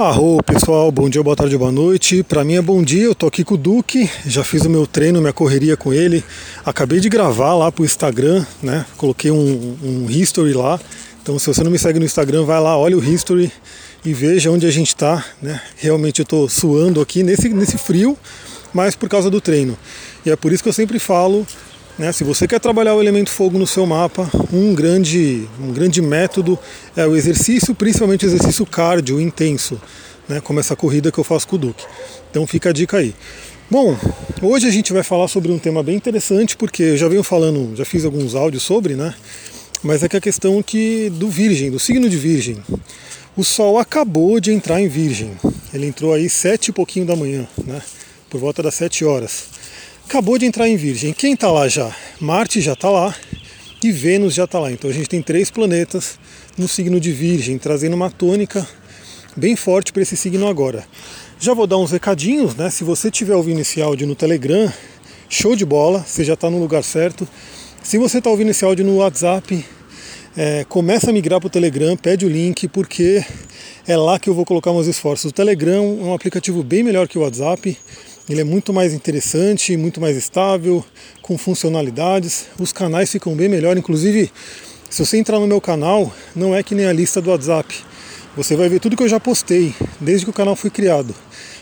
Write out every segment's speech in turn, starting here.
Arro pessoal, bom dia, boa tarde, boa noite. Para mim é bom dia, eu tô aqui com o Duque, já fiz o meu treino, minha correria com ele. Acabei de gravar lá pro Instagram, né? Coloquei um, um history lá. Então se você não me segue no Instagram, vai lá, olha o history e veja onde a gente tá, né? Realmente eu tô suando aqui nesse, nesse frio, mas por causa do treino. E é por isso que eu sempre falo né? Se você quer trabalhar o elemento fogo no seu mapa, um grande, um grande método é o exercício, principalmente exercício cardio intenso, né? como essa corrida que eu faço com o Duque. Então fica a dica aí. Bom, hoje a gente vai falar sobre um tema bem interessante, porque eu já venho falando, já fiz alguns áudios sobre, né? Mas é que a questão que do Virgem, do signo de Virgem. O Sol acabou de entrar em Virgem. Ele entrou aí sete e pouquinho da manhã, né? Por volta das sete horas acabou de entrar em Virgem. Quem está lá já? Marte já está lá e Vênus já está lá. Então a gente tem três planetas no signo de Virgem, trazendo uma tônica bem forte para esse signo agora. Já vou dar uns recadinhos, né? Se você tiver ouvindo esse áudio no Telegram, show de bola, você já está no lugar certo. Se você está ouvindo esse áudio no WhatsApp, é, começa a migrar para o Telegram, pede o link, porque é lá que eu vou colocar meus esforços. O Telegram é um aplicativo bem melhor que o WhatsApp. Ele é muito mais interessante, muito mais estável, com funcionalidades. Os canais ficam bem melhor. Inclusive, se você entrar no meu canal, não é que nem a lista do WhatsApp. Você vai ver tudo que eu já postei desde que o canal foi criado.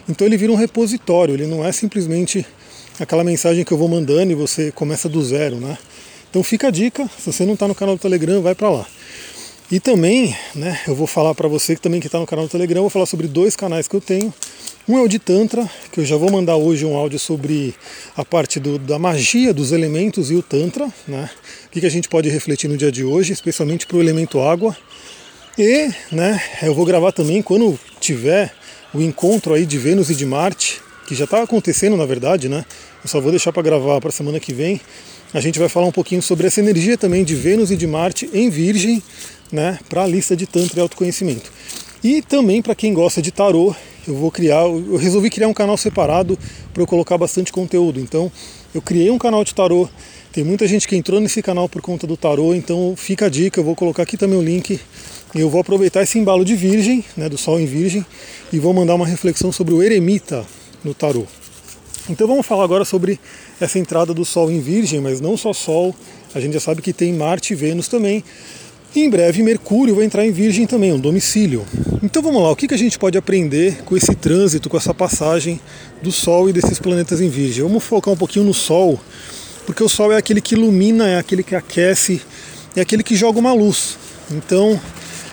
Então ele vira um repositório, ele não é simplesmente aquela mensagem que eu vou mandando e você começa do zero, né? Então fica a dica, se você não está no canal do Telegram, vai para lá. E também, né, eu vou falar para você que também que está no canal do Telegram, vou falar sobre dois canais que eu tenho. Um é o de Tantra, que eu já vou mandar hoje um áudio sobre a parte do, da magia dos elementos e o Tantra, né? O que, que a gente pode refletir no dia de hoje, especialmente para o elemento água. E né, eu vou gravar também quando tiver o encontro aí de Vênus e de Marte, que já está acontecendo na verdade, né? Eu só vou deixar para gravar para semana que vem. A gente vai falar um pouquinho sobre essa energia também de Vênus e de Marte em Virgem, né, para a lista de Tantra e autoconhecimento. E também para quem gosta de tarô, eu vou criar, eu resolvi criar um canal separado para eu colocar bastante conteúdo. Então, eu criei um canal de tarô. Tem muita gente que entrou nesse canal por conta do tarô, então fica a dica, eu vou colocar aqui também o link. Eu vou aproveitar esse embalo de Virgem, né, do Sol em Virgem, e vou mandar uma reflexão sobre o eremita no tarô. Então vamos falar agora sobre essa entrada do Sol em Virgem, mas não só Sol, a gente já sabe que tem Marte e Vênus também. E em breve Mercúrio vai entrar em Virgem também, um domicílio. Então vamos lá, o que a gente pode aprender com esse trânsito, com essa passagem do Sol e desses planetas em Virgem? Vamos focar um pouquinho no Sol, porque o Sol é aquele que ilumina, é aquele que aquece, é aquele que joga uma luz. Então,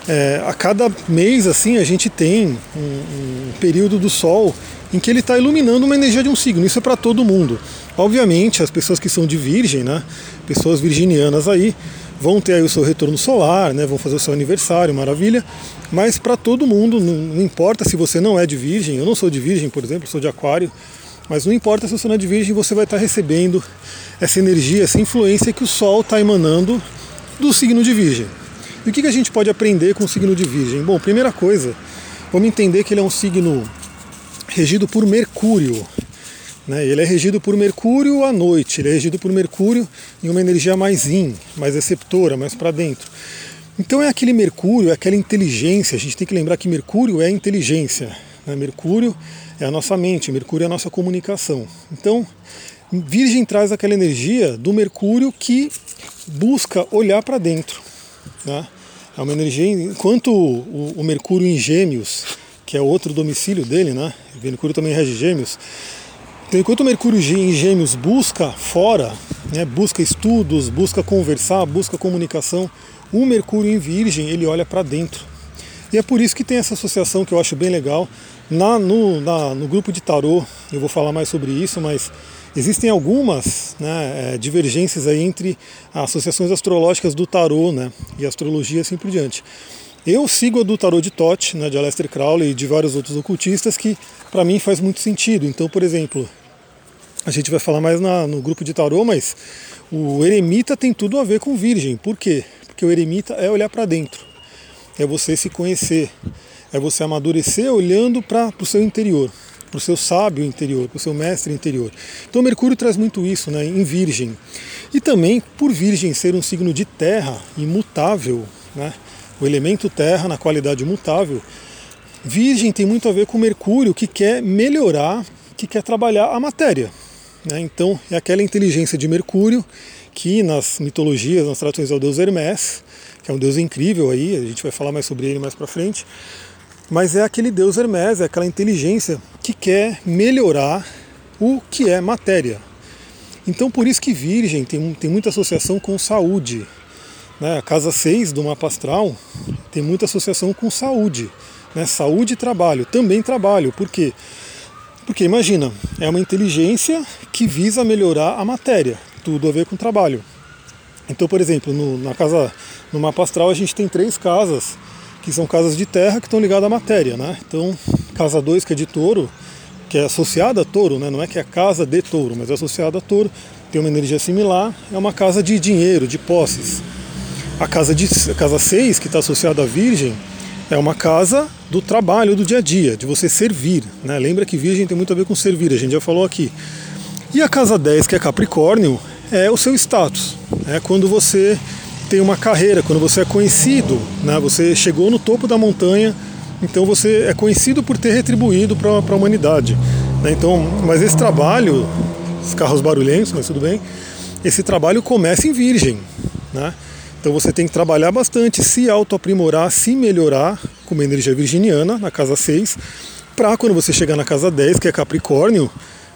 é, a cada mês assim a gente tem um, um período do Sol em que ele está iluminando uma energia de um signo. Isso é para todo mundo. Obviamente, as pessoas que são de Virgem, né, pessoas virginianas aí, vão ter aí o seu retorno solar, né, vão fazer o seu aniversário, maravilha. Mas para todo mundo, não, não, importa se você não é de Virgem, eu não sou de Virgem, por exemplo, sou de Aquário, mas não importa se você não é de Virgem, você vai estar tá recebendo essa energia, essa influência que o Sol está emanando do signo de Virgem. E o que, que a gente pode aprender com o signo de Virgem? Bom, primeira coisa, vamos entender que ele é um signo regido por Mercúrio. Né? Ele é regido por Mercúrio à noite, ele é regido por Mercúrio em uma energia mais in, mais receptora, mais para dentro. Então é aquele Mercúrio, é aquela inteligência. A gente tem que lembrar que Mercúrio é inteligência. Né? Mercúrio é a nossa mente, Mercúrio é a nossa comunicação. Então, Virgem traz aquela energia do Mercúrio que busca olhar para dentro. Né? É uma energia, enquanto o, o Mercúrio em Gêmeos, que é outro domicílio dele, né? Mercúrio também rege Gêmeos. Então, enquanto o Mercúrio em Gêmeos busca fora, né, busca estudos, busca conversar, busca comunicação, o Mercúrio em Virgem ele olha para dentro. E é por isso que tem essa associação que eu acho bem legal. Na, no, na, no grupo de tarô, eu vou falar mais sobre isso, mas existem algumas né, é, divergências aí entre associações astrológicas do tarô né, e astrologia e assim por diante. Eu sigo a do tarô de Tote, né, de Aleister Crowley e de vários outros ocultistas que para mim faz muito sentido. Então, por exemplo, a gente vai falar mais na, no grupo de tarô, mas o eremita tem tudo a ver com virgem. Por quê? Porque o eremita é olhar para dentro, é você se conhecer, é você amadurecer olhando para o seu interior, para o seu sábio interior, para o seu mestre interior. Então Mercúrio traz muito isso né, em Virgem. E também, por Virgem ser um signo de terra imutável, né, o elemento terra na qualidade mutável, Virgem tem muito a ver com Mercúrio, que quer melhorar, que quer trabalhar a matéria. Né? Então é aquela inteligência de Mercúrio que nas mitologias, nas tradições é o deus Hermes, que é um deus incrível aí, a gente vai falar mais sobre ele mais para frente. Mas é aquele deus Hermes, é aquela inteligência que quer melhorar o que é matéria. Então por isso que Virgem tem, tem muita associação com saúde. Né? A casa 6 do mapa astral tem muita associação com saúde. Né? Saúde e trabalho, também trabalho. Por quê? Porque imagina, é uma inteligência que visa melhorar a matéria, tudo a ver com trabalho. Então, por exemplo, no, na casa, no mapa astral a gente tem três casas, que são casas de terra que estão ligadas à matéria, né? Então, casa 2, que é de touro, que é associada a touro, né? não é que é a casa de touro, mas é associada a touro, tem uma energia similar, é uma casa de dinheiro, de posses. A casa 6, casa seis, que está associada à virgem, é uma casa do trabalho, do dia a dia, de você servir. Né? Lembra que virgem tem muito a ver com servir, a gente já falou aqui. E a casa 10, que é Capricórnio, é o seu status. É quando você tem uma carreira, quando você é conhecido, né? você chegou no topo da montanha, então você é conhecido por ter retribuído para a humanidade. Né? Então, mas esse trabalho, os carros barulhentos, mas tudo bem, esse trabalho começa em virgem. Né? Então você tem que trabalhar bastante, se auto-aprimorar, se melhorar com uma energia virginiana na casa 6, para quando você chegar na casa 10, que é Capricórnio,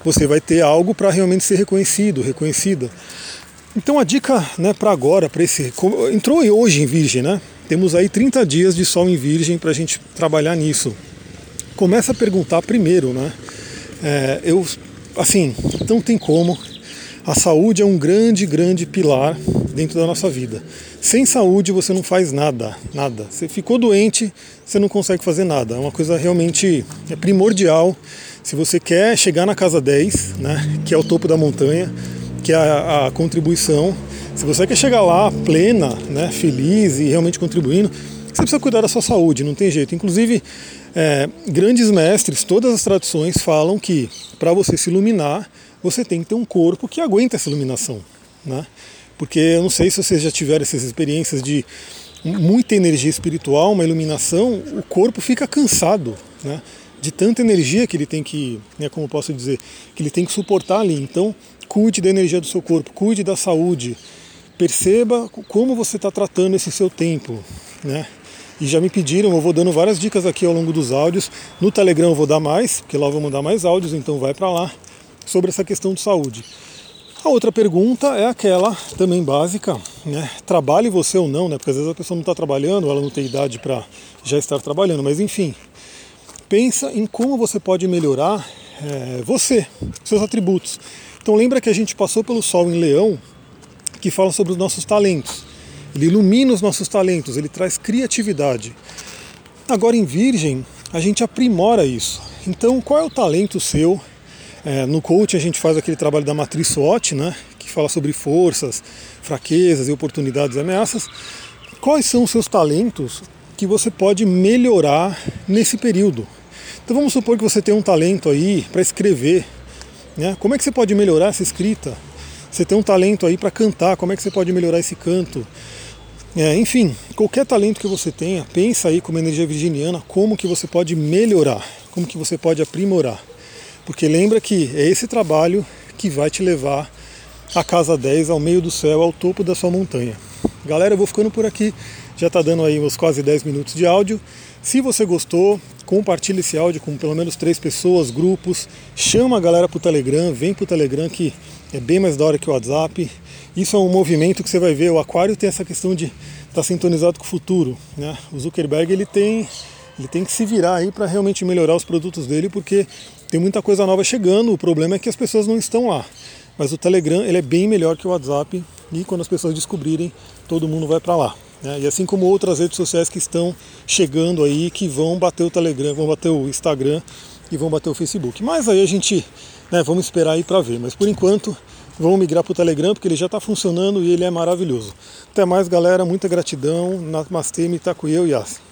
você vai ter algo para realmente ser reconhecido, reconhecida. Então a dica né, para agora, para esse. Entrou hoje em Virgem, né? Temos aí 30 dias de Sol em Virgem para a gente trabalhar nisso. Começa a perguntar primeiro, né? É, eu, assim, não tem como. A saúde é um grande, grande pilar dentro da nossa vida. Sem saúde você não faz nada, nada. Você ficou doente, você não consegue fazer nada. É uma coisa realmente é primordial. Se você quer chegar na casa 10, né, que é o topo da montanha, que é a, a contribuição, se você quer chegar lá plena, né, feliz e realmente contribuindo, você precisa cuidar da sua saúde, não tem jeito. Inclusive, é, grandes mestres, todas as tradições falam que para você se iluminar, você tem que ter um corpo que aguenta essa iluminação. Né? porque eu não sei se vocês já tiveram essas experiências de muita energia espiritual, uma iluminação, o corpo fica cansado, né? De tanta energia que ele tem que, né, como posso dizer, que ele tem que suportar ali. Então, cuide da energia do seu corpo, cuide da saúde, perceba como você está tratando esse seu tempo, né? E já me pediram, eu vou dando várias dicas aqui ao longo dos áudios. No Telegram eu vou dar mais, porque lá eu vou mandar mais áudios, então vai para lá sobre essa questão de saúde. A outra pergunta é aquela também básica, né? Trabalhe você ou não, né? Porque às vezes a pessoa não está trabalhando, ela não tem idade para já estar trabalhando, mas enfim, pensa em como você pode melhorar é, você, seus atributos. Então lembra que a gente passou pelo Sol em Leão, que fala sobre os nossos talentos. Ele ilumina os nossos talentos, ele traz criatividade. Agora em Virgem, a gente aprimora isso. Então, qual é o talento seu é, no coach a gente faz aquele trabalho da matriz SWOT, né, que fala sobre forças, fraquezas e oportunidades e ameaças. Quais são os seus talentos que você pode melhorar nesse período? Então vamos supor que você tem um talento aí para escrever. Né? Como é que você pode melhorar essa escrita? Você tem um talento aí para cantar, como é que você pode melhorar esse canto? É, enfim, qualquer talento que você tenha, pensa aí como energia virginiana, como que você pode melhorar, como que você pode aprimorar. Porque lembra que é esse trabalho que vai te levar à casa 10, ao meio do céu, ao topo da sua montanha. Galera, eu vou ficando por aqui. Já está dando aí uns quase 10 minutos de áudio. Se você gostou, compartilhe esse áudio com pelo menos três pessoas, grupos. Chama a galera para o Telegram, vem para o Telegram que é bem mais da hora que o WhatsApp. Isso é um movimento que você vai ver. O Aquário tem essa questão de estar tá sintonizado com o futuro. Né? O Zuckerberg ele tem, ele tem que se virar aí para realmente melhorar os produtos dele, porque tem muita coisa nova chegando, o problema é que as pessoas não estão lá. Mas o Telegram ele é bem melhor que o WhatsApp e quando as pessoas descobrirem, todo mundo vai para lá. Né? E assim como outras redes sociais que estão chegando aí, que vão bater o Telegram, vão bater o Instagram e vão bater o Facebook. Mas aí a gente, né, vamos esperar aí para ver. Mas por enquanto, vamos migrar para o Telegram porque ele já está funcionando e ele é maravilhoso. Até mais, galera. Muita gratidão. Namastê, Mitakuyo Yasi.